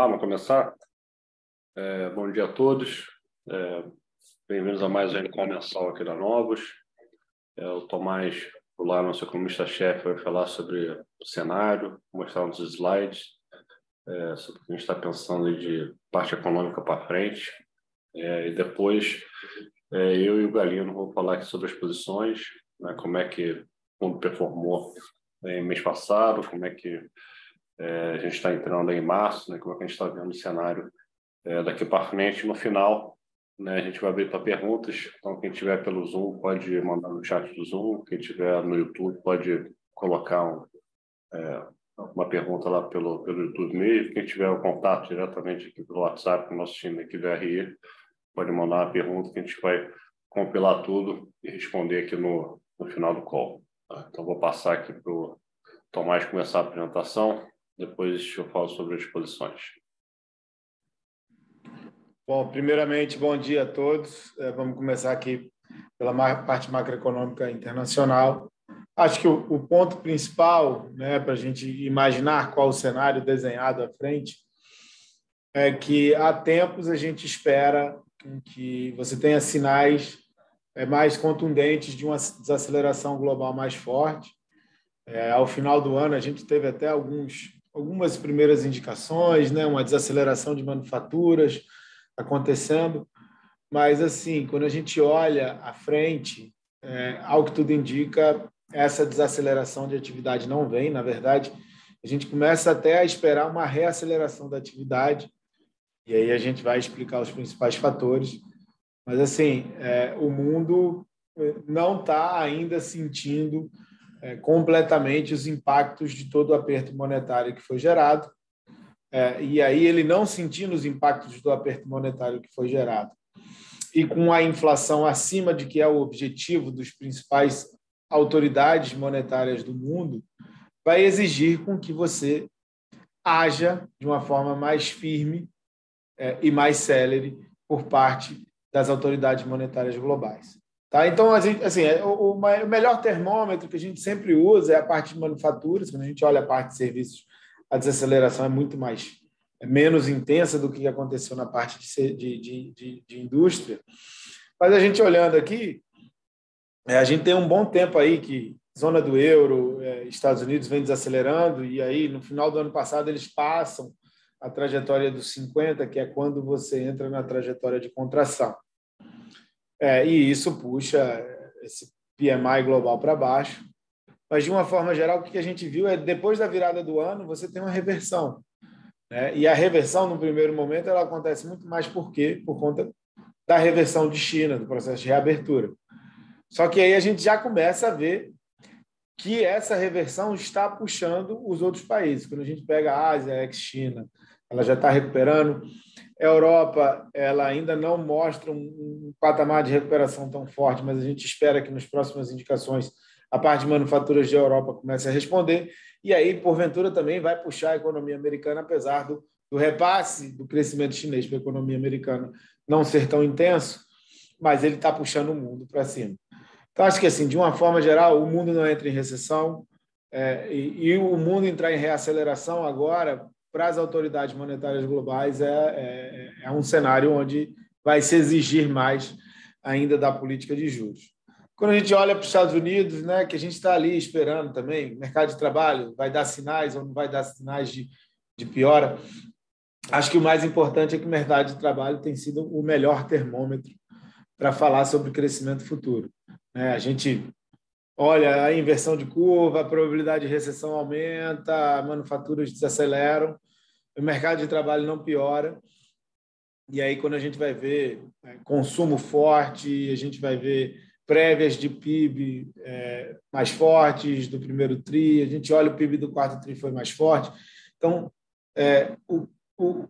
lá, vamos começar? É, bom dia a todos. É, Bem-vindos a mais um encontro mensal aqui da Novos. É, o Tomás, lá, nosso economista-chefe, vai falar sobre o cenário, mostrar uns slides é, sobre o que a gente está pensando de parte econômica para frente. É, e depois, é, eu e o Galino vamos falar aqui sobre as posições, né, como é que o mundo performou em mês passado, como é que é, a gente está entrando em março, né? como é que a gente está vendo o cenário é, daqui para frente. No final, né, a gente vai abrir para perguntas. Então, quem tiver pelo Zoom pode mandar no chat do Zoom. Quem tiver no YouTube pode colocar um, é, uma pergunta lá pelo, pelo YouTube mesmo. Quem tiver o contato diretamente aqui pelo WhatsApp, o nosso time aqui do RI, pode mandar uma pergunta que a gente vai compilar tudo e responder aqui no, no final do call. Tá? Então, vou passar aqui para o Tomás começar a apresentação. Depois eu falo sobre as posições. Bom, primeiramente, bom dia a todos. É, vamos começar aqui pela parte macroeconômica internacional. Acho que o, ponto principal, né, para a gente imaginar qual o cenário desenhado à frente, é que há tempos a gente espera que você tenha sinais é, mais contundentes de uma desaceleração global mais forte. É, ao final do ano, a gente teve até alguns algumas primeiras indicações, né, uma desaceleração de manufaturas acontecendo, mas assim, quando a gente olha à frente, é, ao que tudo indica, essa desaceleração de atividade não vem, na verdade, a gente começa até a esperar uma reaceleração da atividade, e aí a gente vai explicar os principais fatores, mas assim, é, o mundo é, não está ainda sentindo é, completamente os impactos de todo o aperto monetário que foi gerado. É, e aí ele não sentindo os impactos do aperto monetário que foi gerado e com a inflação acima de que é o objetivo dos principais autoridades monetárias do mundo, vai exigir com que você haja de uma forma mais firme é, e mais célere por parte das autoridades monetárias globais. Tá? Então, a gente, assim, é, o, o, melhor termômetro que a gente sempre usa é a parte de manufaturas. Quando a gente olha a parte de serviços, a desaceleração é muito mais é menos intensa do que aconteceu na parte de, de, de, de indústria. Mas a gente olhando aqui, é, a gente tem um bom tempo aí que zona do euro, é, Estados Unidos vem desacelerando e aí no final do ano passado eles passam a trajetória dos 50, que é quando você entra na trajetória de contração. É, e isso puxa esse PMI global para baixo. Mas, de uma forma geral, o que a gente viu é depois da virada do ano, você tem uma reversão. Né? E a reversão, no primeiro momento, ela acontece muito mais por quê? Por conta da reversão de China, do processo de reabertura. Só que aí a gente já começa a ver que essa reversão está puxando os outros países. Quando a gente pega a Ásia, ex-China, ela já está recuperando. A Europa, ela ainda não mostra um, patamar de recuperação tão forte, mas a gente espera que nas próximas indicações a parte de manufaturas de Europa comece a responder. E aí, porventura, também vai puxar a economia americana, apesar do, do repasse do crescimento chinês para a economia americana não ser tão intenso, mas ele está puxando o mundo para cima. Então, acho que, assim, de uma forma geral, o mundo não entra em recessão, é, e, e, o mundo entrar em reaceleração agora para as autoridades monetárias globais é, é, é um cenário onde vai se exigir mais ainda da política de juros. Quando a gente olha para os Estados Unidos, né, que a gente está ali esperando também, mercado de trabalho vai dar sinais ou não vai dar sinais de, de piora, acho que o mais importante é que o mercado de trabalho tem sido o melhor termômetro para falar sobre crescimento futuro. Né? A gente olha a inversão de curva, a probabilidade de recessão aumenta, manufaturas desaceleram, o mercado de trabalho não piora. E aí, quando a gente vai ver né, consumo forte, a gente vai ver prévias de PIB é, mais fortes do primeiro TRI, a gente olha o PIB do quarto TRI foi mais forte. Então, é, o, o,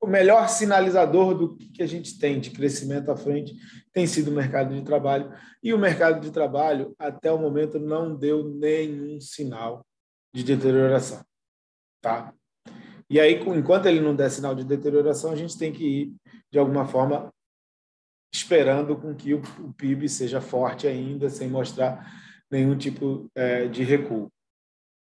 o melhor sinalizador do que a gente tem de crescimento à frente tem sido o mercado de trabalho. E o mercado de trabalho, até o momento, não deu nenhum sinal de deterioração. Tá? E aí, enquanto ele não der sinal de deterioração, a gente tem que ir, de alguma forma, esperando com que o PIB seja forte ainda, sem mostrar nenhum tipo é, de recuo.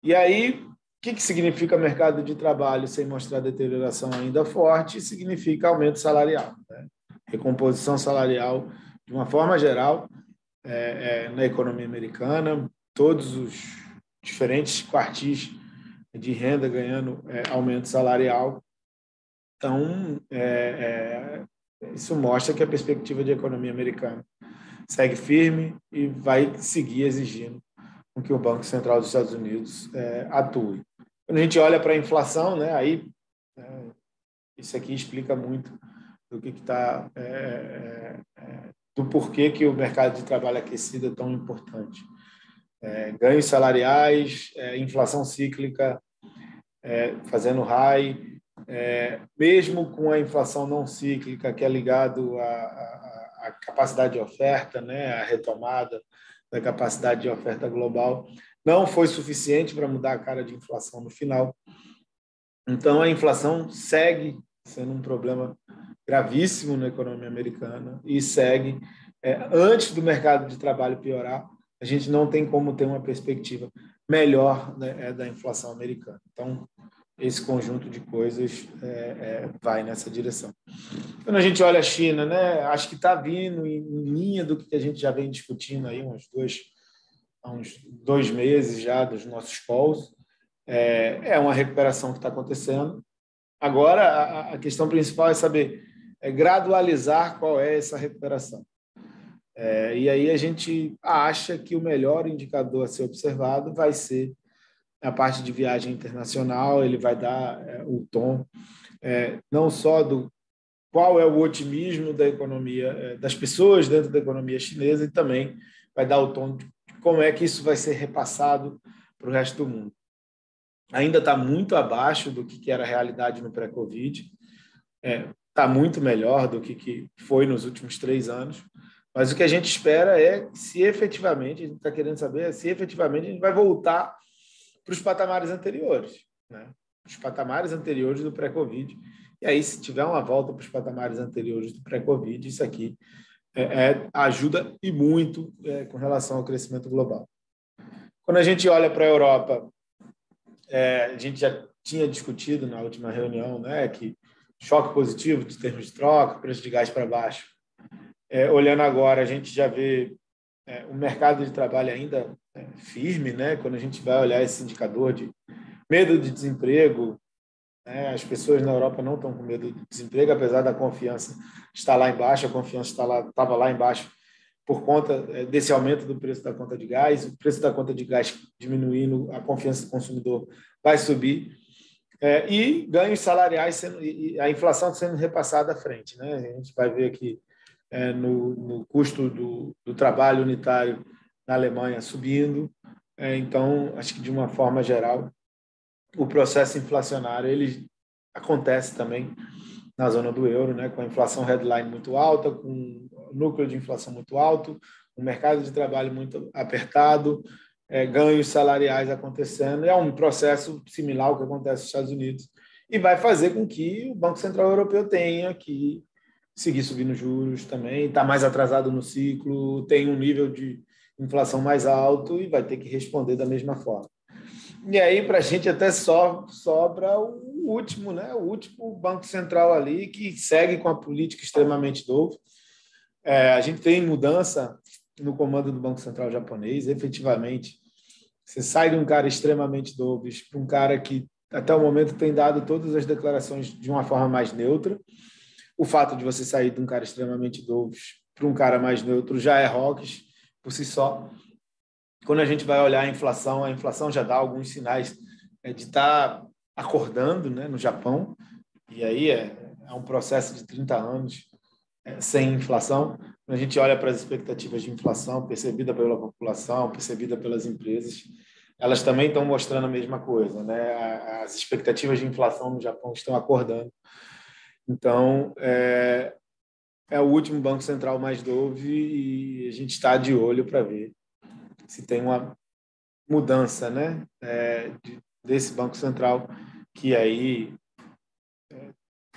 E aí, que, que significa mercado de trabalho sem mostrar deterioração ainda forte? Significa aumento salarial, né? recomposição salarial de uma forma geral é, é, na economia americana, todos os diferentes quartis de renda ganhando é, aumento salarial. Então, é, é, isso mostra que a perspectiva de economia americana segue firme e vai seguir exigindo com que o Banco Central dos Estados Unidos é, atue. Quando a gente olha para a inflação, né, aí isso aqui explica muito do que está do porquê que o mercado de trabalho aquecido é tão importante. É, ganhos salariais, é, inflação cíclica é, fazendo high, é, mesmo com a inflação não cíclica, que é ligado à, à, capacidade de oferta, né, a retomada da capacidade de oferta global, não foi suficiente para mudar a cara de inflação no final. Então, a inflação segue sendo um problema gravíssimo na economia americana e segue é, antes do mercado de trabalho piorar, a gente não tem como ter uma perspectiva melhor né, é, da inflação americana. Então, esse conjunto de coisas é, é, vai nessa direção. Quando a gente olha a China, né, acho que está vindo em, linha do que a gente já vem discutindo aí uns dois, uns dois meses já dos nossos calls. É, é uma recuperação que está acontecendo. Agora, a, a questão principal é saber é gradualizar qual é essa recuperação. É, e aí a gente acha que o melhor indicador a ser observado vai ser a parte de viagem internacional, ele vai dar é, o tom é, não só do qual é o otimismo da economia, é, das pessoas dentro da economia chinesa, e também vai dar o tom de como é que isso vai ser repassado para o resto do mundo. Ainda está muito abaixo do que era a realidade no pré-Covid, está é, tá muito melhor do que, que foi nos últimos três anos, mas o que a gente espera é se efetivamente, a gente está querendo saber é se efetivamente a gente vai voltar para os patamares anteriores, né? os patamares anteriores do pré-Covid. E aí, se tiver uma volta para os patamares anteriores do pré-Covid, isso aqui é, é, ajuda e muito é, com relação ao crescimento global. Quando a gente olha para a Europa, é, a gente já tinha discutido na última reunião né, que choque positivo de termos de troca, preço de gás para baixo, é, olhando agora, a gente já vê é, o mercado de trabalho ainda firme, né? Quando a gente vai olhar esse indicador de medo de desemprego? As pessoas na Europa não estão com medo de desemprego, apesar da confiança estar lá embaixo, a confiança está lá, estava lá embaixo por conta é, desse aumento do preço da conta de gás, o preço da conta de gás diminuindo, a confiança do consumidor vai subir. É, e ganhos salariais sendo, e a inflação sendo repassada à frente. Né? A gente vai ver aqui é, no, no, custo do, do, trabalho unitário na Alemanha subindo. É, então, acho que de uma forma geral, o processo inflacionário ele acontece também na zona do euro, né, com a inflação headline muito alta, com o núcleo de inflação muito alto, o mercado de trabalho muito apertado, é, ganhos salariais acontecendo. É um processo similar ao que acontece nos Estados Unidos e vai fazer com que o Banco Central Europeu tenha que seguir subindo juros também, está mais atrasado no ciclo, tem um nível de inflação mais alto e vai ter que responder da mesma forma. E aí, para a gente, até so, sobra o último, né? o último Banco Central ali, que segue com a política extremamente doce. É, a gente tem mudança no comando do Banco Central japonês, efetivamente. Você sai de um cara extremamente dovish para um cara que, até o momento, tem dado todas as declarações de uma forma mais neutra o fato de você sair de um cara extremamente dovish para um cara mais neutro já é rocks por si só. Quando a gente vai olhar a inflação, a inflação já dá alguns sinais é, de estar tá acordando né, no Japão, e aí é, é um processo de 30 anos é, sem inflação. Quando a gente olha para as expectativas de inflação percebida pela população, percebida pelas empresas, elas também estão mostrando a mesma coisa. Né? As expectativas de inflação no Japão estão acordando. Então, é, é o último Banco Central mais novo e a gente está de olho para ver se tem uma mudança né, é, de, desse Banco Central, que aí é,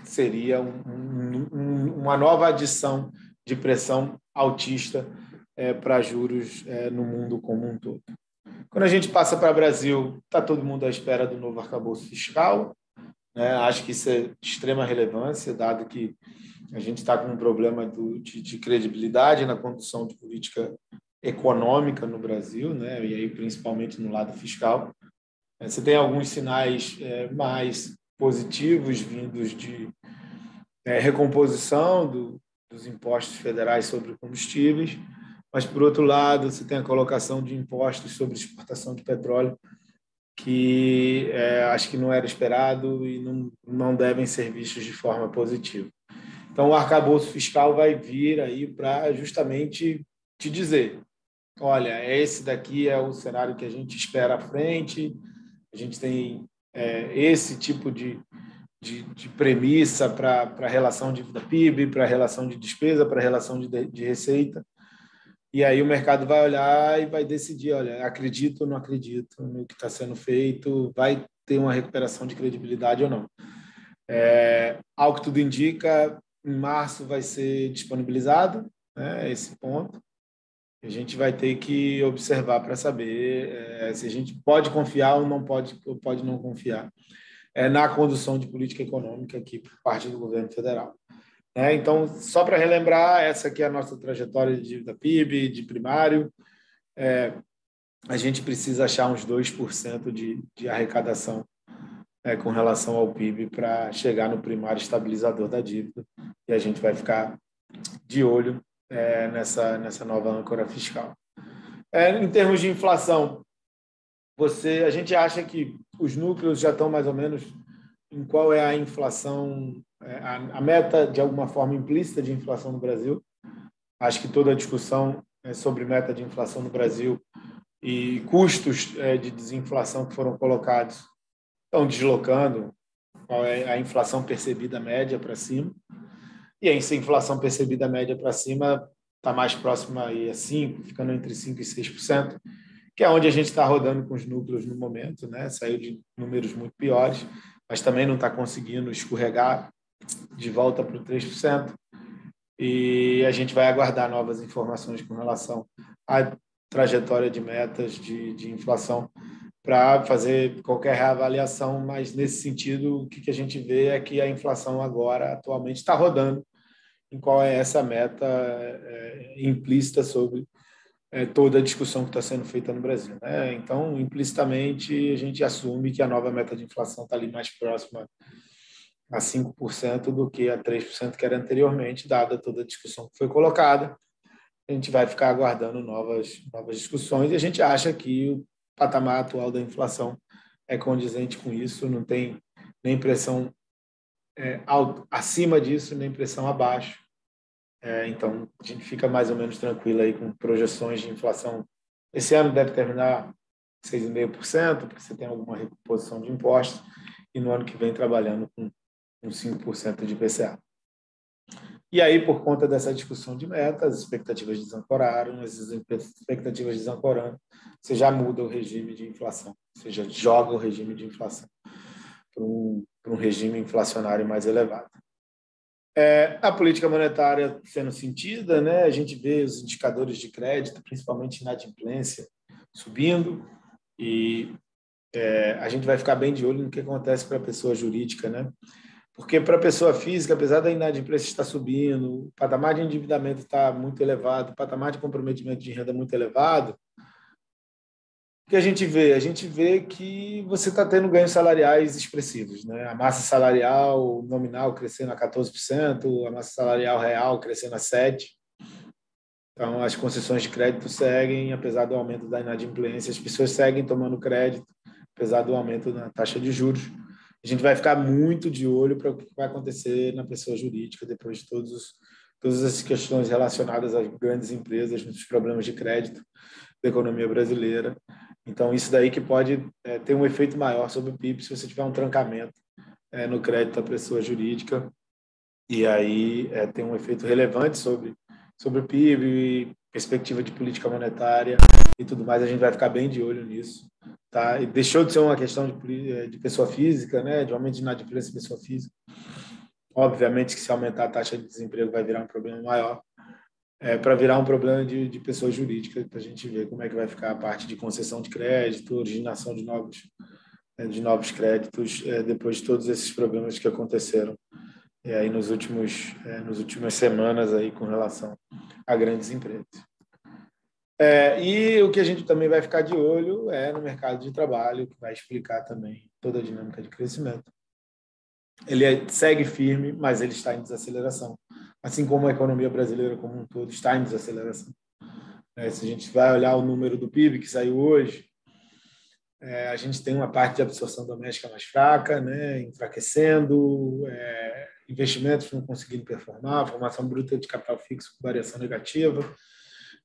seria um, um, uma nova adição de pressão altista é, para juros é, no mundo como um todo. Quando a gente passa para o Brasil, está todo mundo à espera do novo arcabouço fiscal. Né? Acho que isso é de extrema relevância, dado que a gente está com um problema do, de, de, credibilidade na condução de política econômica no Brasil, né? e aí principalmente no lado fiscal. É, você tem alguns sinais é, mais positivos vindos de é, recomposição do, dos impostos federais sobre combustíveis, mas, por outro lado, você tem a colocação de impostos sobre exportação de petróleo, que é, acho que não era esperado e não, não devem ser vistos de forma positiva. Então, o arcabouço fiscal vai vir aí para justamente te dizer: olha, esse daqui é o cenário que a gente espera à frente, a gente tem é, esse tipo de, de, de premissa para a relação dívida PIB, para a relação de despesa, para a relação de, de receita. E aí o mercado vai olhar e vai decidir, olha, acredito ou não acredito no que está sendo feito, vai ter uma recuperação de credibilidade ou não. É, ao que tudo indica, em março vai ser disponibilizado né, esse ponto. A gente vai ter que observar para saber é, se a gente pode confiar ou não pode, ou pode não confiar é, na condução de política econômica aqui por parte do governo federal. É, então, só para relembrar, essa aqui é a nossa trajetória de dívida PIB, de primário. É, a gente precisa achar uns 2% de, de arrecadação é, com relação ao PIB para chegar no primário estabilizador da dívida. E a gente vai ficar de olho é, nessa, nessa nova âncora fiscal. É, em termos de inflação, você, a gente acha que os núcleos já estão mais ou menos em qual é a inflação, é, a, meta de alguma forma implícita de inflação no Brasil. Acho que toda a discussão é sobre meta de inflação no Brasil e custos é, de desinflação que foram colocados estão deslocando qual é a inflação percebida média para cima. E aí, essa inflação percebida média para cima está mais próxima aí a 5%, ficando entre 5% e 6% que é onde a gente está rodando com os núcleos no momento, né? Saiu de números muito piores, mas também não está conseguindo escorregar de volta para o 3%. E a gente vai aguardar novas informações com relação à trajetória de metas de, de inflação para fazer qualquer reavaliação, mas nesse sentido, o que, a gente vê é que a inflação agora, atualmente, está rodando em qual é essa meta é, implícita sobre é, toda a discussão que está sendo feita no Brasil. Né? Então, implicitamente, a gente assume que a nova meta de inflação está ali mais próxima a 5% do que a 3% que era anteriormente, dada toda a discussão que foi colocada. A gente vai ficar aguardando novas, novas discussões e a gente acha que patamar atual da inflação é condizente com isso, não tem nem pressão é, acima disso, nem pressão abaixo. É, então, a gente fica mais ou menos tranquilo aí com projeções de inflação. Esse ano deve terminar 6,5%, porque você tem alguma recomposição de impostos, e no ano que vem trabalhando com, com 5% de IPCA. E aí, por conta dessa discussão de metas, as expectativas desancoraram, essas expectativas desancorando, você já muda o regime de inflação, ou seja, joga o regime de inflação para um, para um regime inflacionário mais elevado. É, a política monetária sendo sentida, né? a gente vê os indicadores de crédito, principalmente inadimplência, subindo, e é, a gente vai ficar bem de olho no que acontece para a pessoa jurídica, né? Porque para a pessoa física, apesar da inadimplência estar subindo, o patamar de endividamento está muito elevado, o patamar de comprometimento de renda muito elevado, que a gente vê? A gente vê que você está tendo ganhos salariais expressivos. Né? A massa salarial nominal crescendo a 14%, a massa salarial real crescendo a 7%. Então, as concessões de crédito seguem, apesar do aumento da inadimplência, as pessoas seguem tomando crédito, apesar do aumento na taxa de juros. A gente vai ficar muito de olho para o que vai acontecer na pessoa jurídica depois de todos os, todas as questões relacionadas às grandes empresas, nos problemas de crédito da economia brasileira. Então, isso daí que pode é, ter um efeito maior sobre o PIB se você tiver um trancamento é, no crédito da pessoa jurídica. E aí é, tem um efeito relevante sobre, sobre o PIB, perspectiva de política monetária e tudo mais. A gente vai ficar bem de olho nisso. Tá? E deixou de ser uma questão de, é, de pessoa física, né? de aumento de inadimplência de pessoa física. Obviamente que se aumentar a taxa de desemprego vai virar um problema maior, é, para virar um problema de, de pessoa jurídica, para a gente ver como é que vai ficar a parte de concessão de crédito, originação de novos, é, de novos créditos, é, depois de todos esses problemas que aconteceram e aí nos últimos, é, nos últimas semanas aí com relação a grandes empresas. É, e o que a gente também vai ficar de olho é no mercado de trabalho, que vai explicar também toda a dinâmica de crescimento. Ele é, segue firme, mas ele está em desaceleração assim como a economia brasileira como um todo está em desaceleração. É, se a gente vai olhar o número do PIB que saiu hoje, é, a gente tem uma parte de absorção doméstica mais fraca, né, enfraquecendo, é, investimentos não conseguindo performar, formação bruta de capital fixo com variação negativa,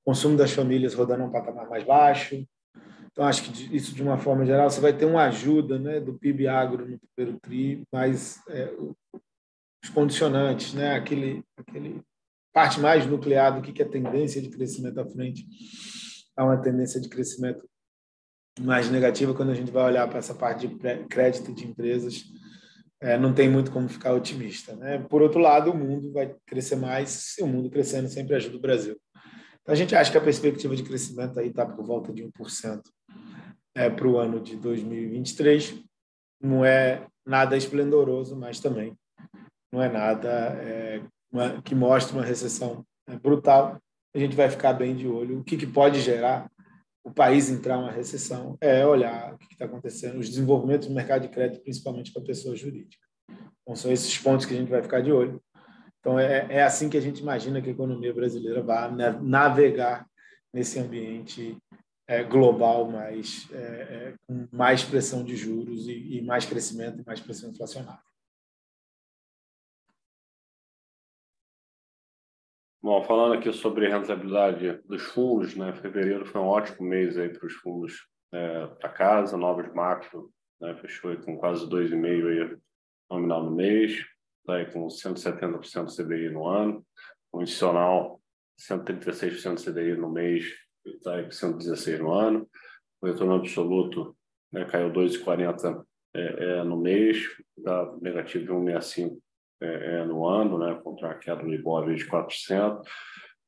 consumo das famílias rodando a um patamar mais baixo. Então, acho que isso, de uma forma geral, você vai ter uma ajuda né, do PIB agro no primeiro TRI, mas é, os condicionantes, né? aquele, aquele parte mais nuclear do que é tendência de crescimento à frente, há uma tendência de crescimento mais negativa quando a gente vai olhar para essa parte de crédito de empresas. É, não tem muito como ficar otimista. Né? Por outro lado, o mundo vai crescer mais, se o mundo crescendo sempre ajuda o Brasil. Então, a gente acha que a perspectiva de crescimento aí está por volta de 1% é, para o ano de 2023. Não é nada esplendoroso, mas também não é nada é, uma, que mostre uma recessão é, brutal. A gente vai ficar bem de olho. O que, que pode gerar o país entrar uma recessão é olhar o que está acontecendo, os desenvolvimentos do mercado de crédito, principalmente para pessoa jurídica. Então, são esses pontos que a gente vai ficar de olho. Então, é, é assim que a gente imagina que a economia brasileira vai navegar nesse ambiente é, global, mais, é, é, com mais pressão de juros e, e mais crescimento e mais pressão inflacionária. Bom, falando aqui sobre rentabilidade dos fundos, né? Fevereiro foi um ótimo mês aí para os fundos é, para casa, novos macro, né? Fechou com quase 2,5 aí nominal no mês, tá aí com 170% do CDI no ano, o adicional 136% do CDI no mês, está aí com 116 no ano, o retorno absoluto né, caiu 2,40 é, é, no mês, está negativo de 1,65 é, é, no ano, né, contra a queda do Ibov de 4%.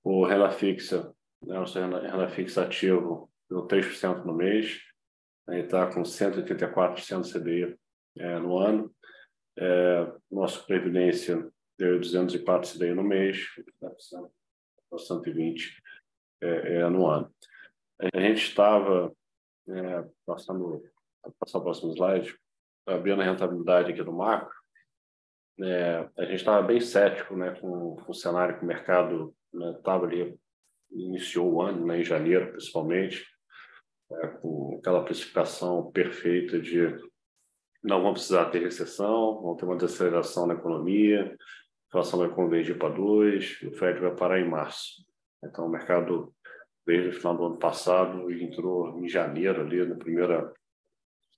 O renda fixa, né, nosso renda, fixa ativo, deu 3% no mês, está com 184% CDI é, no ano. É, nossa Previdência deu 204 CDI no mês, 120 é, é, no ano. A gente estava, é, passando, passar o próximo slide, abrindo a rentabilidade aqui do macro, é, a gente estava bem cético né, com, com, o cenário que o mercado estava né, ali, iniciou o ano, né, em janeiro principalmente, é, com aquela precificação perfeita de não vamos precisar ter recessão, vamos ter uma desaceleração na economia, inflação vai convergir para dois, o Fed vai parar em março. Então, o mercado, desde o final do ano passado, entrou em janeiro, ali, na primeira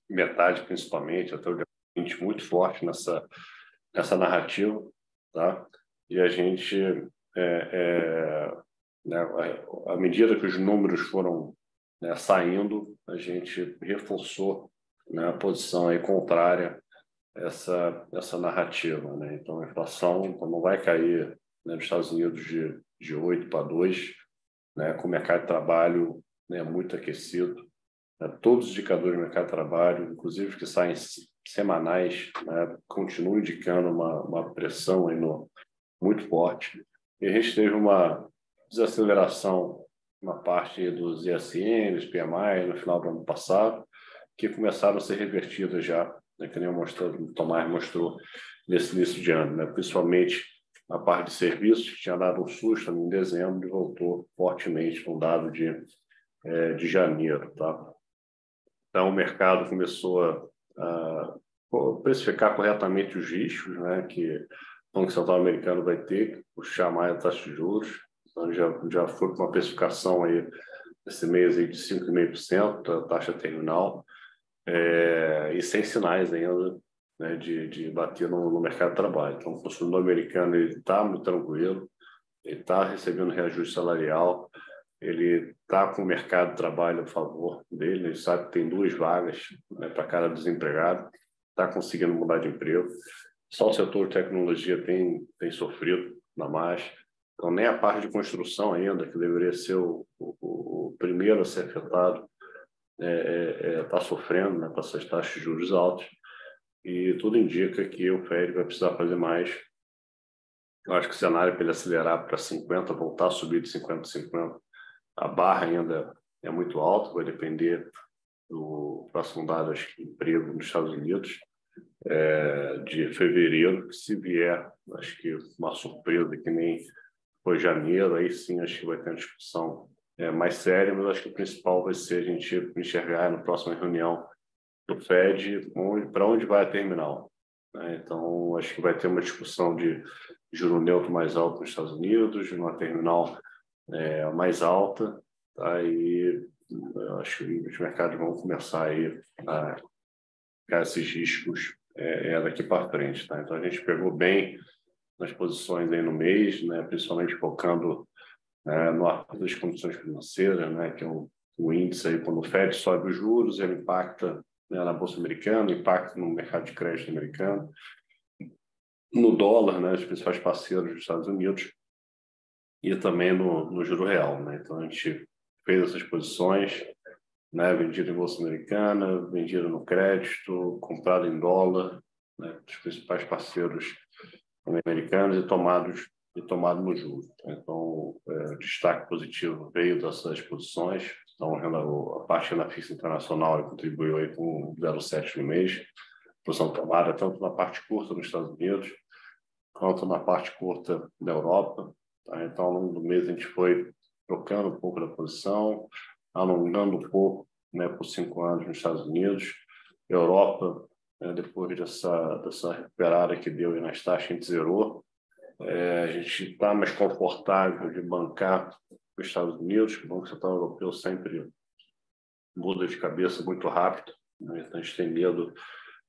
metade, principalmente, até o dia 20, muito forte nessa essa narrativa, tá? E a gente, é, é, né, à medida que os números foram né, saindo, a gente reforçou né, posição aí contrária a essa essa narrativa, né? Então a inflação não vai cair né, nos Estados Unidos de de 8 para 2, né, com o mercado de trabalho né, muito aquecido, né, todos os indicadores do mercado de trabalho, inclusive que saem semanais né, continuam indicando uma, uma pressão aí no, muito forte. E a gente teve uma desaceleração na parte dos ISM, dos PMI, no final do ano passado, que começaram a ser revertidas já, né, que nem o Tomás mostrou nesse início de ano, né, principalmente a parte de serviços, que tinha dado um susto em dezembro e voltou fortemente com o dado de, é, de janeiro. Tá? Então, o mercado começou a uh, precificar corretamente os riscos né, que o Banco Central americano vai ter puxar mais a taxa de juros. Então, já, já foi com uma precificação aí esse mês aí de 5,5% da taxa terminal, é, e sem sinais ainda né, de, de bater no, no, mercado de trabalho. Então, o consumidor americano está muito tranquilo, ele está recebendo reajuste salarial, ele está com o mercado de trabalho a favor dele, ele sabe que tem duas vagas né, para cada desempregado, está conseguindo mudar de emprego. Só o setor de tecnologia tem, tem sofrido na mais. Então, nem a parte de construção ainda, que deveria ser o, o, o primeiro a ser afetado, está é, é, é tá sofrendo né, com essas taxas de juros altas. E tudo indica que o Fed vai precisar fazer mais. Eu acho que o cenário para ele acelerar para 50, voltar a subir de 50 a 50, a barra ainda é muito alta, vai depender do próximo dado, acho que emprego nos Estados Unidos, é, de fevereiro, que se vier, acho que uma surpresa que nem foi janeiro, aí sim acho que vai ter uma discussão é, mais séria, mas acho que o principal vai ser a gente enxergar na próxima reunião do FED para onde vai a terminal. Né? Então, acho que vai ter uma discussão de juro neutro mais alto nos Estados Unidos, uma terminal é, mais alta, tá? e acho que os mercados vão começar aí a ficar esses riscos é, é daqui para frente. Tá? Então, a gente pegou bem nas posições aí no mês, né, principalmente focando né, no acordo das condições financeiras, né, que é o, o, índice aí, quando o Fed sobe os juros, ele impacta né, na Bolsa Americana, impacta no mercado de crédito americano, no dólar, né, os principais parceiros dos Estados Unidos, e também no, no juro real. Né? Então, a gente fez essas posições, né, vendido em Bolsa Americana, vendido no crédito, comprado em dólar, né, os principais parceiros americanos e tomados e tomado no juro. Então, é, destaque positivo veio dessas posições. Então, a parte da fixa internacional contribuiu aí com 0,7 no mês. Posição tomada tanto na parte curta nos Estados Unidos, quanto na parte curta da Europa. Tá? Então, ao longo do mês, a gente foi trocando um pouco da posição, alongando um pouco né, por cinco anos nos Estados Unidos. Europa, né, depois dessa, dessa recuperada que deu nas taxas, a gente zerou. É, a gente está mais confortável de bancar os Estados Unidos, o Banco Central Europeu sempre muda de cabeça muito rápido, né? então a gente tem medo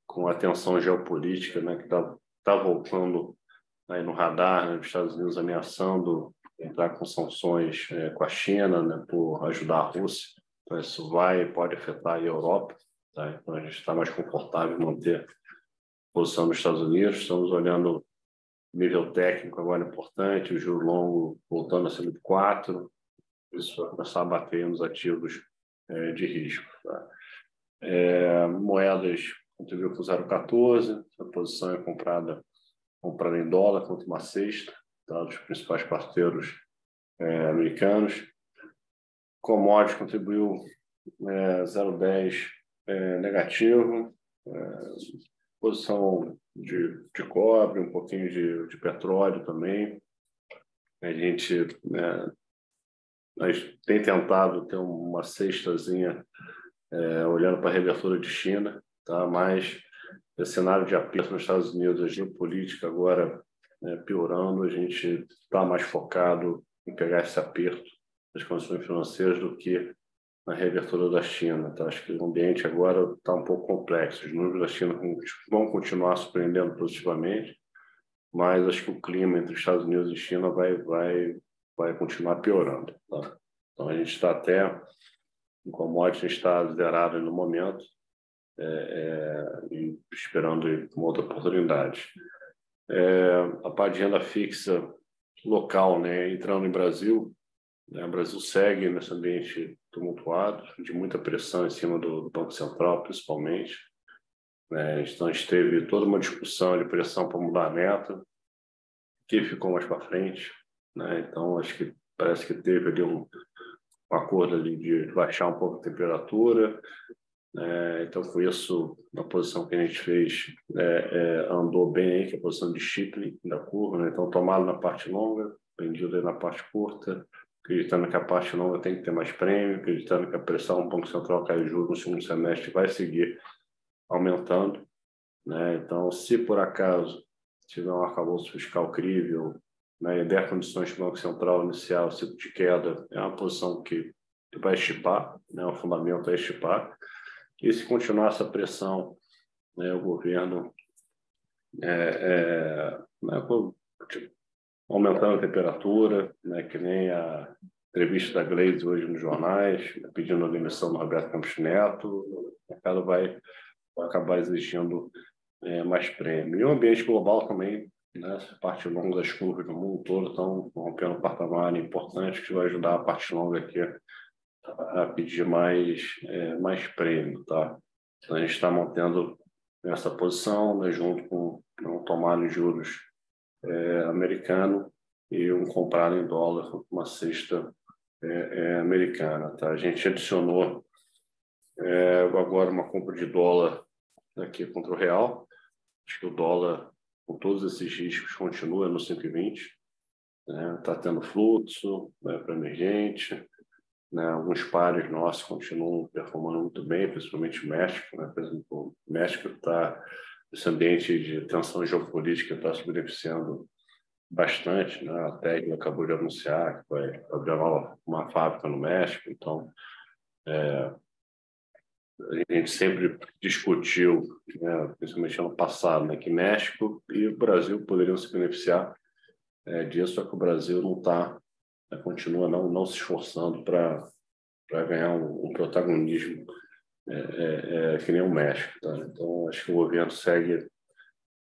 com a tensão geopolítica né, que está tá voltando aí no radar, né, os Estados Unidos ameaçando entrar com sanções é, com a China né, por ajudar a Rússia. Então isso vai pode afetar a Europa. Tá? Então a gente está mais confortável em manter posição nos Estados Unidos. Estamos olhando nível técnico agora importante, o juro longo voltando acima de 4, isso vai começar a bater nos ativos é, de risco. Tá? É, moedas contribuiu com 0,14, a posição é comprada, comprada em dólar contra uma sexta, tá? dos principais parceiros é, americanos. Commodities contribuiu é, 0,10 é, negativo, é, posição de, de cobre, um pouquinho de, de petróleo também. A gente né, tem tentado ter uma cestazinha é, olhando para a reabertura de China, tá? mas o cenário de aperto nos Estados Unidos, a geopolítica agora né, piorando, a gente está mais focado em pegar esse aperto das condições financeiras do que na reabertura da China. Tá? Acho que o ambiente agora está um pouco complexo. Os números da China vão continuar surpreendendo positivamente, mas acho que o clima entre os Estados Unidos e China vai, vai, vai continuar piorando. Tá? Então, a gente está até, em commodity, está zerado no momento, é, é, esperando uma outra oportunidade. É, a parte de renda fixa local, né, entrando em Brasil, o Brasil segue nesse ambiente tumultuado, de muita pressão em cima do, Banco Central, principalmente. Né? Então, a gente teve toda uma discussão de pressão para mudar a meta, que ficou mais para frente. Né? Então, acho que parece que teve ali um, um acordo ali de baixar um pouco a temperatura. Né? então, com isso, a posição que a gente fez é, é, andou bem, que é a posição de Chipley da curva. Né? Então, tomado na parte longa, vendido na parte curta, acreditando que a parte longa tem que ter mais prêmio, acreditando que a pressão do Banco Central cair juros no segundo semestre vai seguir aumentando. Né? Então, se por acaso tiver um arcabouço fiscal crível né, e der condições para o Banco Central iniciar o ciclo de queda, é uma posição que, vai estipar, né? o fundamento é estipar. E se continuar essa pressão, né, o governo é, é, né, aumentando a temperatura, né, que nem a entrevista da Gleisi hoje nos jornais, pedindo a demissão do Roberto Campos Neto, o mercado vai, vai acabar exigindo é, mais prêmio. E o ambiente global também né? parte longa das curvas no mundo todo estão rompendo um patamar importante que vai ajudar a parte longa aqui a pedir mais, é, mais prêmio. Tá? Então, a gente está mantendo essa posição né, junto com um tomar juros é, americano e um comprado em dólar, uma cesta é, é, americana. Tá? A gente adicionou é, agora uma compra de dólar aqui contra o real. Acho que o dólar, com todos esses riscos, continua no 120. Está né? Tá tendo fluxo né, para emergente. Né? Alguns pares nossos continuam performando muito bem, principalmente o México. Né? Por exemplo, o México está, esse ambiente de tensão geopolítica está se beneficiando bastante. Né? A Tesla acabou de anunciar que vai abrir uma, uma fábrica no México, então é, a gente sempre discutiu, né, principalmente ano passado, né, que México e o Brasil poderiam se beneficiar é, disso, só que o Brasil não está, né, continua não, não se esforçando para ganhar um, um protagonismo é, é, é, que nem o México. Tá? Então, acho que o governo segue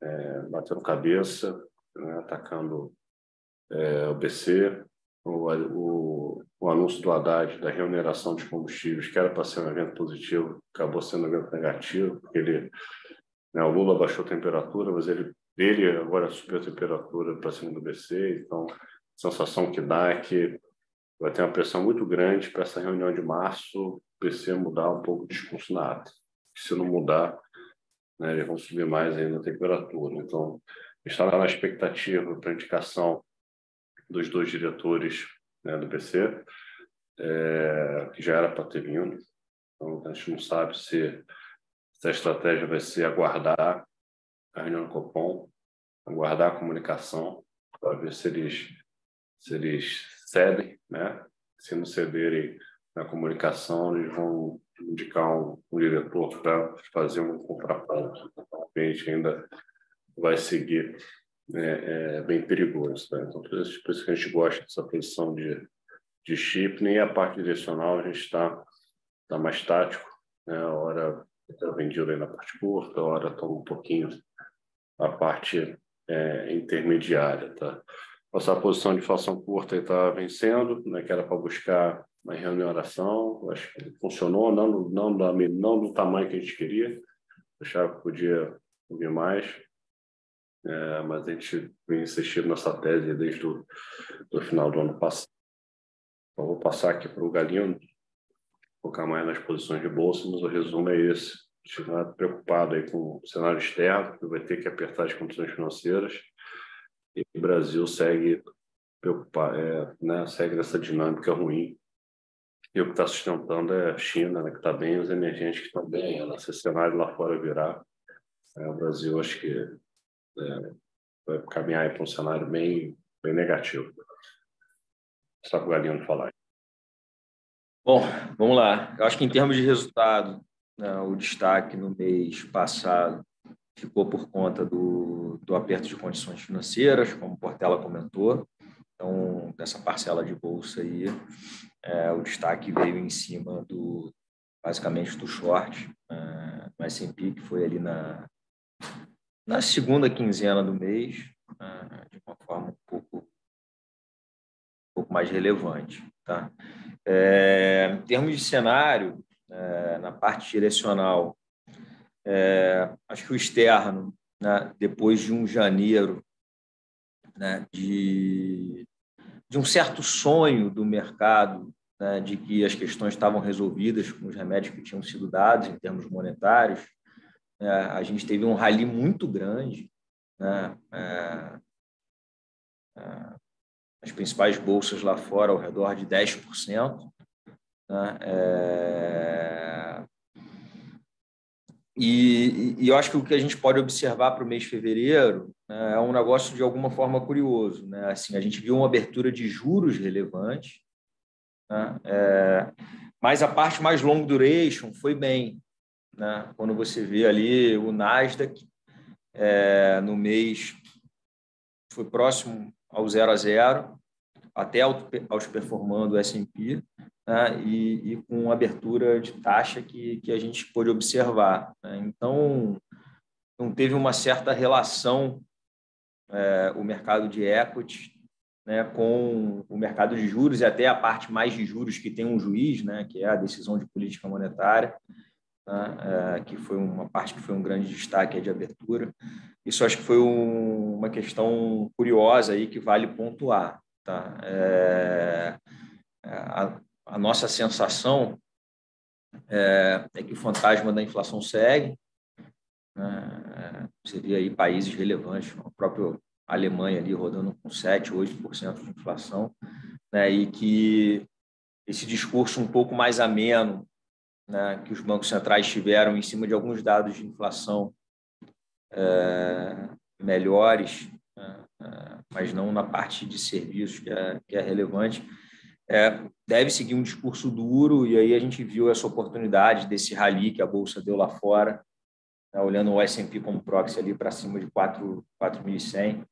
é, batendo cabeça, né, atacando é, o BC, o, o, o, anúncio do Haddad da remuneração de combustíveis, que era para ser um evento positivo, acabou sendo um evento negativo, porque ele, né, o Lula baixou a temperatura, mas ele, ele agora subiu a temperatura para cima do BC, então a sensação que dá é que vai ter uma pressão muito grande para essa reunião de março BC mudar um pouco o discurso na ata. Se não mudar, né, eles vão subir mais ainda a temperatura. Então, está na expectativa para indicação dos dois diretores né, do PC, é, que já era para ter vindo. Então, a gente não sabe se, se a estratégia vai ser aguardar a reunião do Copom, aguardar a comunicação, para ver se eles, se eles cedem, né? Se não cederem na comunicação, eles vão indicar um, um diretor para fazer um contraponto. A gente ainda vai seguir é, é bem perigoso. Né? Então, por isso, por isso, que a gente gosta dessa posição de, de chip, nem a parte direcional a gente está tá mais tático, né? a hora está vendido aí na parte curta, a hora toma um pouquinho a parte é, intermediária. Tá? Nossa posição de inflação curta está vencendo, né, que era para buscar uma remuneração, acho que funcionou, não, não, não, não do tamanho que a gente queria, achava que podia subir mais, é, mas a gente vem insistindo nessa tese desde o do final do ano passado. Então, vou passar aqui para o Galinho, focar mais nas posições de bolsa, mas o resumo é esse. Estiver preocupado aí com o cenário externo, que vai ter que apertar as condições financeiras, e o Brasil segue preocupar, é, né, segue nessa dinâmica ruim. E o que está sustentando é a China, né, que está bem, os emergentes que estão bem. Se esse cenário lá fora virar, é, o Brasil acho que é, vai caminhar para um cenário bem, bem negativo. Só para o Galinho falar. Bom, vamos lá. Eu acho que em termos de resultado, né, o destaque no mês passado ficou por conta do, do aperto de condições financeiras, como Portela comentou. Então, dessa parcela de bolsa aí, é, o destaque veio em cima do basicamente do short é, no S&P, que foi ali na na segunda quinzena do mês, né, de uma forma um pouco, um pouco mais relevante. Tá? É, em termos de cenário, é, na parte direcional, é, acho que o externo, né, depois de um janeiro né, de, de um certo sonho do mercado né, de que as questões estavam resolvidas com os remédios que tinham sido dados em termos monetários, é, a gente teve um rally muito grande, né? É, é, as principais bolsas lá fora ao redor de 10%. Né? É, e, e, eu acho que o que a gente pode observar para o mês de fevereiro né, é um negócio de alguma forma curioso. Né? Assim, a gente viu uma abertura de juros relevante, né? é, mas a parte mais long duration foi bem né? quando você vê ali o Nasdaq é, no mês foi próximo ao zero a zero, até aos performando o S&P, né? e, e, com abertura de taxa que, que a gente pôde observar. Né? Então, não teve uma certa relação é, o mercado de equity né, com o mercado de juros e até a parte mais de juros que tem um juiz, né, que é a decisão de política monetária, né, é, que foi uma parte que foi um grande destaque de abertura. Isso acho que foi um, uma questão curiosa aí que vale pontuar. Tá? É, a, a, nossa sensação é, é, que o fantasma da inflação segue, né, seria aí países relevantes, o próprio Alemanha ali rodando com 7, 8% de inflação, né, e que esse discurso um pouco mais ameno né, que os bancos centrais tiveram em cima de alguns dados de inflação é, melhores, mas não na parte de serviços que é, que é relevante, é, deve seguir um discurso duro e aí a gente viu essa oportunidade desse rally que a bolsa deu lá fora, né, olhando o S&P como proxy ali para cima de 4.100,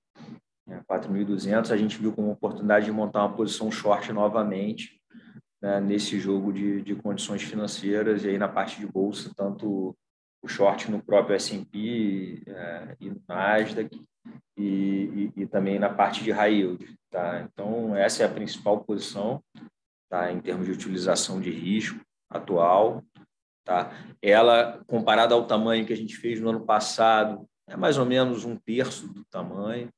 4.200, a gente viu como oportunidade de montar uma posição short novamente né, nesse jogo de, de condições financeiras e aí na parte de bolsa, tanto o short no próprio S&P é, e no Nasdaq e, e, e, também na parte de high yield. Tá? Então, essa é a principal posição tá? em termos de utilização de risco atual. Tá? Ela, comparada ao tamanho que a gente fez no ano passado, é mais ou menos um terço do tamanho.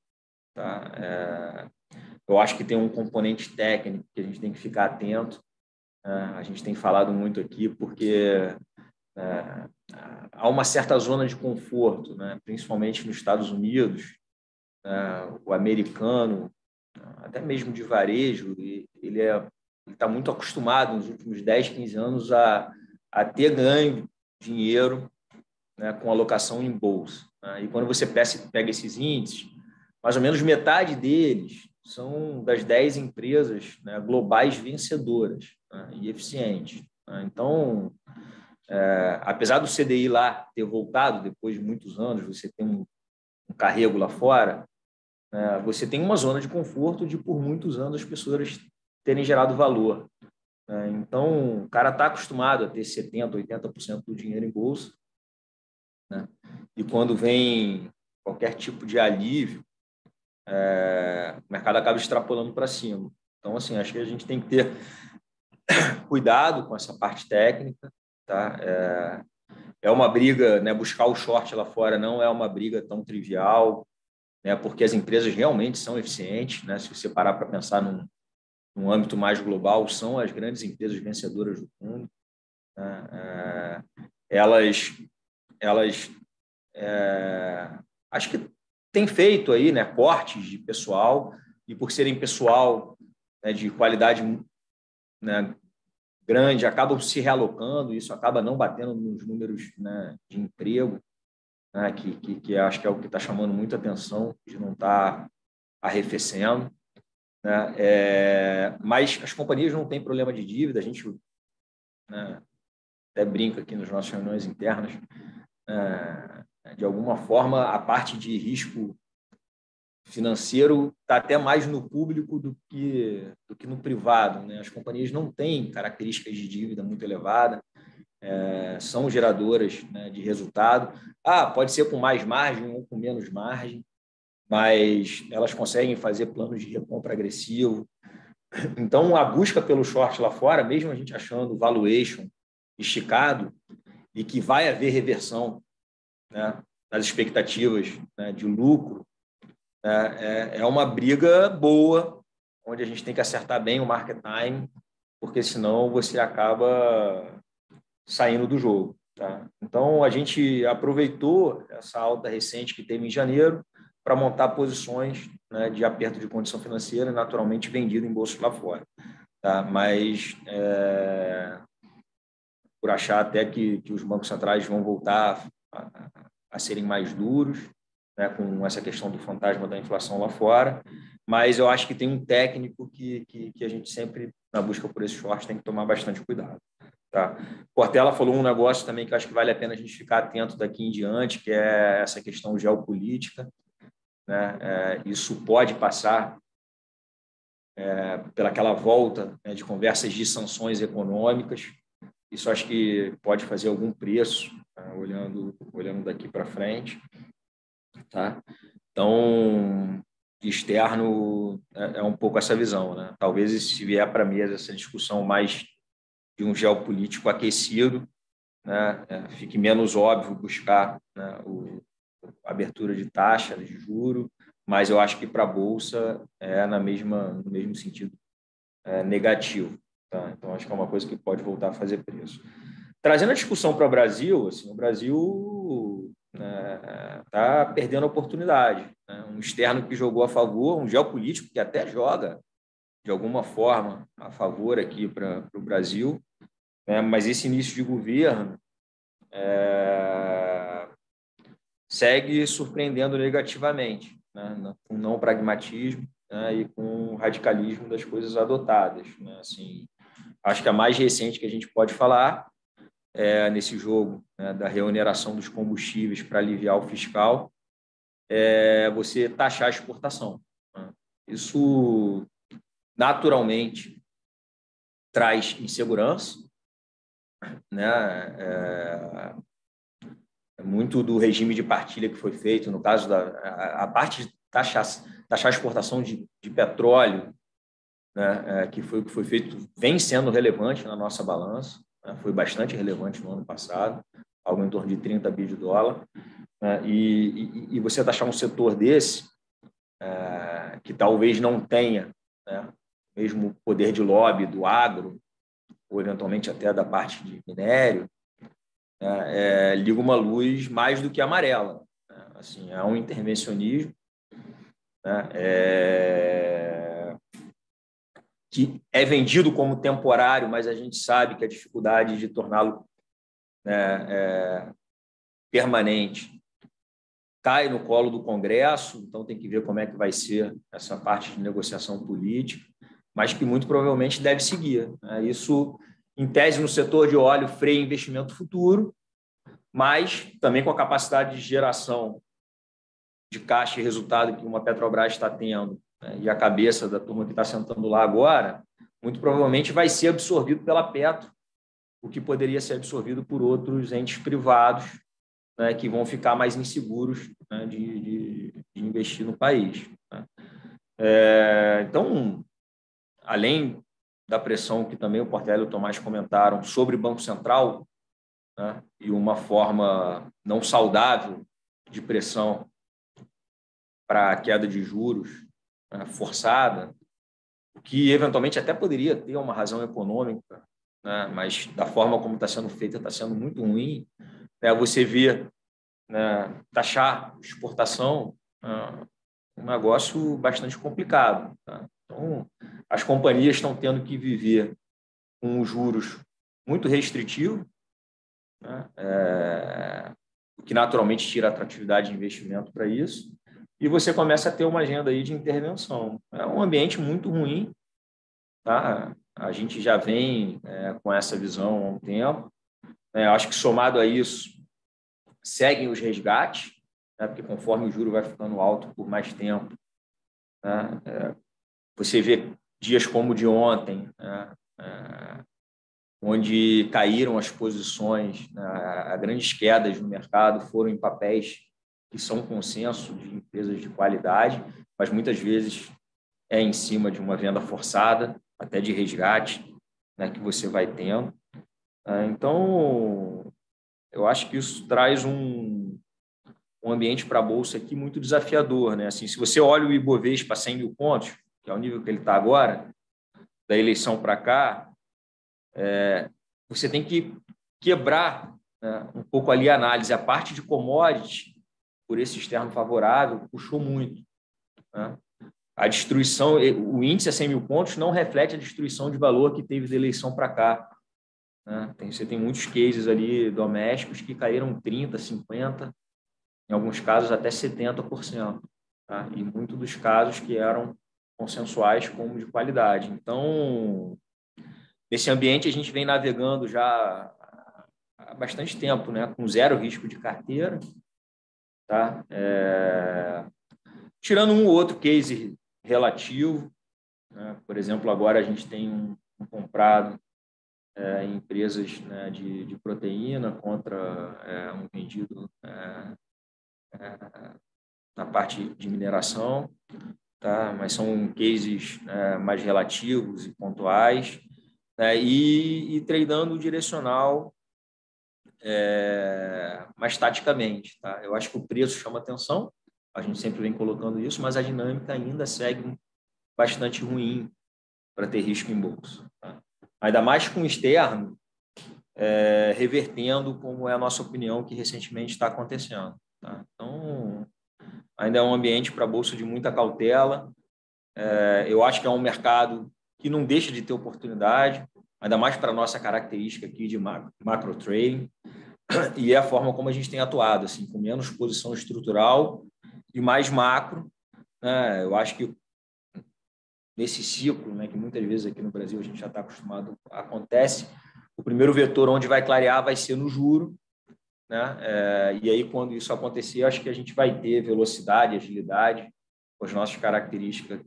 Tá? É, eu acho que tem um componente técnico que a gente tem que ficar atento. É, a gente tem falado muito aqui porque é, há uma certa zona de conforto, né? principalmente nos Estados Unidos. É, o americano, até mesmo de varejo, ele é está muito acostumado nos últimos 10, 15 anos a, a ter ganho dinheiro né, com alocação em bolsa. Né? E quando você pega esses índices, mais ou menos metade deles são das 10 empresas né, globais vencedoras né, e eficientes. Né? Então, é, apesar do CDI lá ter voltado depois de muitos anos, você tem um, um carrego lá fora, é, você tem uma zona de conforto de por muitos anos as pessoas terem gerado valor. É, então, o cara está acostumado a ter 70%, 80% do dinheiro em bolsa, né? e quando vem qualquer tipo de alívio, é, o mercado acaba extrapolando para cima. Então, assim, acho que a gente tem que ter cuidado com essa parte técnica. Tá? É, é uma briga, né, buscar o short lá fora não é uma briga tão trivial, né, porque as empresas realmente são eficientes. Né? Se você parar para pensar num, num âmbito mais global, são as grandes empresas vencedoras do mundo. Né? É, elas, elas é, acho que tem feito aí, né, cortes de pessoal e por serem pessoal né, de qualidade né, grande, acabam se realocando, isso acaba não batendo nos números né, de emprego, né, que, que, que, acho que é o que está chamando muita atenção, de não estar tá arrefecendo. Né, é, mas as companhias não têm problema de dívida, a gente né, até brinca aqui nas nossas reuniões internas, é, de alguma forma, a parte de risco financeiro está até mais no público do que, do que no privado. Né? As companhias não têm características de dívida muito elevada, é, são geradoras né, de resultado. Ah, pode ser com mais margem ou com menos margem, mas elas conseguem fazer planos de recompra agressivo. Então, a busca pelo short lá fora, mesmo a gente achando valuation esticado e que vai haver reversão né, nas expectativas né, de lucro, é, é, é uma briga boa, onde a gente tem que acertar bem o market time, porque senão você acaba saindo do jogo. Tá? Então, a gente aproveitou essa alta recente que teve em janeiro para montar posições né, de aperto de condição financeira, naturalmente vendido em bolsa lá fora. Tá? Mas, é, por achar até que, que os bancos centrais vão voltar a, a serem mais duros, né, com essa questão do fantasma da inflação lá fora, mas eu acho que tem um técnico que, que, que a gente sempre, na busca por esse short, tem que tomar bastante cuidado. Tá? Portela falou um negócio também que acho que vale a pena a gente ficar atento daqui em diante, que é essa questão geopolítica. Né? É, isso pode passar é, pelaquela volta né, de conversas de sanções econômicas. Isso acho que pode fazer algum preço, tá? olhando, olhando daqui para frente. Tá? Então, externo é, é um pouco essa visão. Né? Talvez se vier para a mesa essa discussão mais de um geopolítico aquecido, né, é, fique menos óbvio buscar né, o, a abertura de taxa de juro, mas eu acho que para a bolsa é na mesma no mesmo sentido é, negativo. Tá? Então acho que é uma coisa que pode voltar a fazer preço. Trazendo a discussão para o Brasil, assim, o Brasil está né, perdendo a oportunidade. Né? Um externo que jogou a favor, um geopolítico que até joga de alguma forma a favor aqui para o Brasil, né? mas esse início de governo é, segue surpreendendo negativamente, né? com não pragmatismo né? e com radicalismo das coisas adotadas. Né? Assim, acho que a mais recente que a gente pode falar é nesse jogo né? da reoneração dos combustíveis para aliviar o fiscal, é você taxar a exportação. Né? Isso naturalmente traz insegurança, né? É, é muito do regime de partilha que foi feito, no caso da a, a parte de taxar, taxar exportação de, de petróleo, né? É, que foi que foi feito, vem sendo relevante na nossa balança, né? foi bastante relevante no ano passado, algo em torno de 30 bi de dólar, né? e, e, e, você taxar um setor desse, é, que talvez não tenha né? mesmo poder de lobby do agro, ou eventualmente até da parte de minério, né, é, liga uma luz mais do que amarela. Né? Assim, é um intervencionismo né, é, que é vendido como temporário, mas a gente sabe que a dificuldade de torná-lo né, é, permanente cai no colo do Congresso, então tem que ver como é que vai ser essa parte de negociação política mas que muito provavelmente deve seguir. Né? Isso, em tese, no setor de óleo, freia investimento futuro, mas também com a capacidade de geração de caixa e resultado que uma Petrobras está tendo, né? e a cabeça da turma que está sentando lá agora, muito provavelmente vai ser absorvido pela Petro, o que poderia ser absorvido por outros entes privados, né, que vão ficar mais inseguros né, de, de, de, investir no país. Né? É, então, além da pressão que também o Portela e o Tomás comentaram sobre o Banco Central, né, e uma forma não saudável de pressão para a queda de juros né, forçada, que eventualmente até poderia ter uma razão econômica, né, mas da forma como está sendo feita está sendo muito ruim. Né, você vê né, taxar exportação né, um negócio bastante complicado. Tá? Então, as companhias estão tendo que viver com juros muito restritivos, né? é, o que naturalmente tira atratividade de investimento para isso, e você começa a ter uma agenda aí de intervenção. É um ambiente muito ruim, tá? a gente já vem é, com essa visão há um tempo. É, acho que somado a isso, seguem os resgates, né? porque conforme o juro vai ficando alto por mais tempo, né? É, você vê dias como o de ontem, né? é, onde caíram as posições, né? grandes quedas no mercado foram em papéis que são consenso de empresas de qualidade, mas muitas vezes é em cima de uma venda forçada, até de resgate, né, que você vai tendo. É, então, eu acho que isso traz um, um ambiente para a Bolsa aqui muito desafiador. Né? Assim, se você olha o Ibovespa a 100 mil pontos, que é o nível que ele está agora, da eleição para cá, é, você tem que quebrar né, um pouco ali a análise. A parte de commodity, por esse externo favorável, puxou muito. Né? A destruição, o índice a 100 mil pontos não reflete a destruição de valor que teve da eleição para cá. Né? Tem, você tem muitos cases ali domésticos que caíram 30%, 50%, em alguns casos até 70%. Tá? E muitos dos casos que eram consensuais como de qualidade. Então, nesse ambiente a gente vem navegando já há bastante tempo, né, com zero risco de carteira, tá? É... Tirando um ou outro case relativo, né? por exemplo, agora a gente tem um, um comprado é, em empresas né, de, de, proteína contra é, um vendido é, é, na parte de mineração, tá? mas são cases né, mais relativos e pontuais, né? e, e treinando direcional é, mais taticamente. Tá? Eu acho que o preço chama atenção, a gente sempre vem colocando isso, mas a dinâmica ainda segue bastante ruim para ter risco em bolsa. Tá? Ainda mais com o externo, é, revertendo, como é a nossa opinião, que recentemente está acontecendo. Tá? Então, ainda é um ambiente para bolsa de muita cautela. É, eu acho que é um mercado que não deixa de ter oportunidade, ainda mais para a nossa característica aqui de macro, macro trading, e é a forma como a gente tem atuado, assim, com menos posição estrutural e mais macro. Né? Eu acho que nesse ciclo, né, que muitas vezes aqui no Brasil a gente já está acostumado, acontece, o primeiro vetor onde vai clarear vai ser no juro, né? É, e aí, quando isso acontecer, acho que a gente vai ter velocidade, agilidade, com as nossas características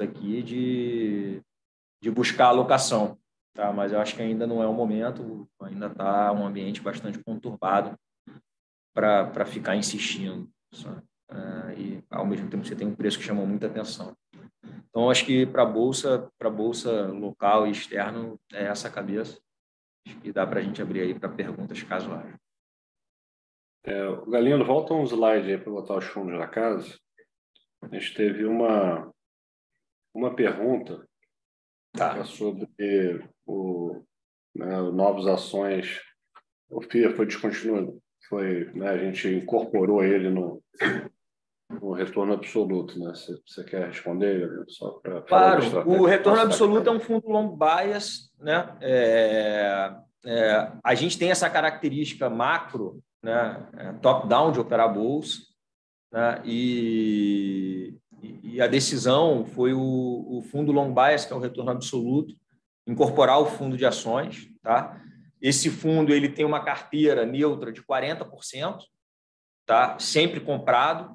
aqui de, de buscar alocação. Tá? Mas eu acho que ainda não é o momento, ainda está um ambiente bastante conturbado para ficar insistindo. É, e, ao mesmo tempo, você tem um preço que chama muita atenção. Então, acho que para bolsa, para bolsa local e externo, é essa a cabeça. Acho que dá para a gente abrir aí para perguntas casuais. É, Galino, volta um slide aí para botar os fundos na casa. A gente teve uma, uma pergunta tá. É sobre o, né, novas ações. O FIA foi descontinuado. Foi, né, a gente incorporou ele no, no retorno absoluto. Né? Você, quer responder, Só para claro, o retorno absoluto é um fundo long bias. Né? É, é, a gente tem essa característica macro né, é, top-down de operar bolsa, né, e, e, a decisão foi o, o, fundo long bias, que é o retorno absoluto, incorporar o fundo de ações. Tá? Esse fundo ele tem uma carteira neutra de 40%, tá? sempre comprado,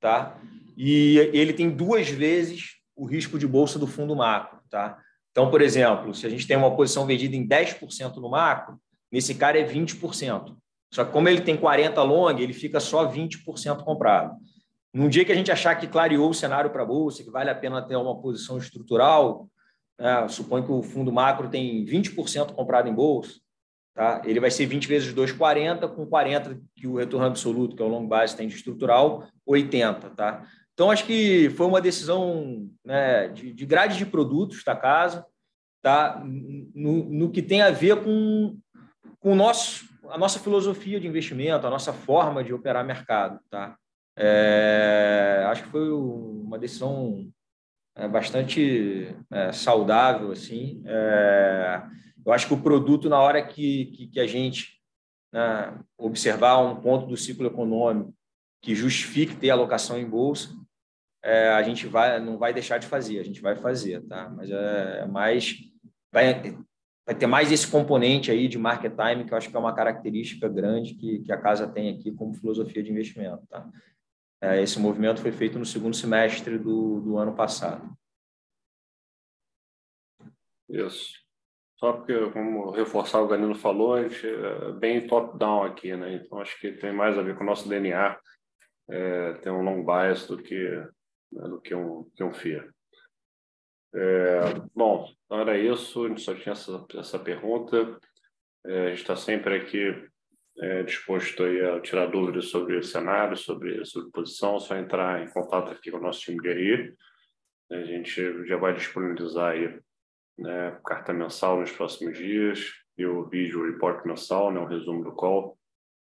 tá? e ele tem duas vezes o risco de bolsa do fundo macro. Tá? Então, por exemplo, se a gente tem uma posição vendida em 10% no macro, nesse cara é 20%. Só que como ele tem 40 long, ele fica só 20% comprado. Num dia que a gente achar que clareou o cenário para a bolsa, que vale a pena ter uma posição estrutural, né, suponho que o fundo macro tem 20% comprado em bolsa, tá? ele vai ser 20 vezes 2, 40, com 40 que o retorno absoluto, que é o long base, tem de estrutural, 80. Tá? Então, acho que foi uma decisão né, de, de grade de produtos da casa, tá? no, no que tem a ver com, com o nosso a nossa filosofia de investimento, a nossa forma de operar mercado, tá? É, acho que foi uma decisão é, bastante é, saudável, assim. É, eu acho que o produto, na hora que, que, que a gente né, observar um ponto do ciclo econômico que justifique ter alocação em bolsa, é, a gente vai, não vai deixar de fazer, a gente vai fazer, tá? Mas é, é mais vai vai ter mais esse componente aí de market time, que eu acho que é uma característica grande que, que a casa tem aqui como filosofia de investimento. Tá? É, esse movimento foi feito no segundo semestre do, do ano passado. Isso. Só porque, como reforçar o Danilo falou, a gente é bem top-down aqui, né? Então, acho que tem mais a ver com o nosso DNA, é, tem um long bias do que, né, do que um, que um FIA. É, bom, então era isso, a gente só tinha essa, essa pergunta. É, a gente está sempre aqui é, disposto a tirar dúvidas sobre o cenário, sobre, sobre posição, só entrar em contato aqui com o nosso time de RI. A gente já vai disponibilizar aí né, carta mensal nos próximos dias e o vídeo report mensal, né, o resumo do call,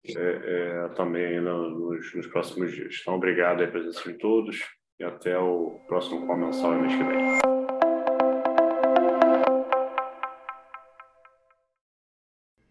é, é, também no, nos, nos, próximos dias. Então, obrigado aí a presença de todos e até o próximo call mensal mês que vem.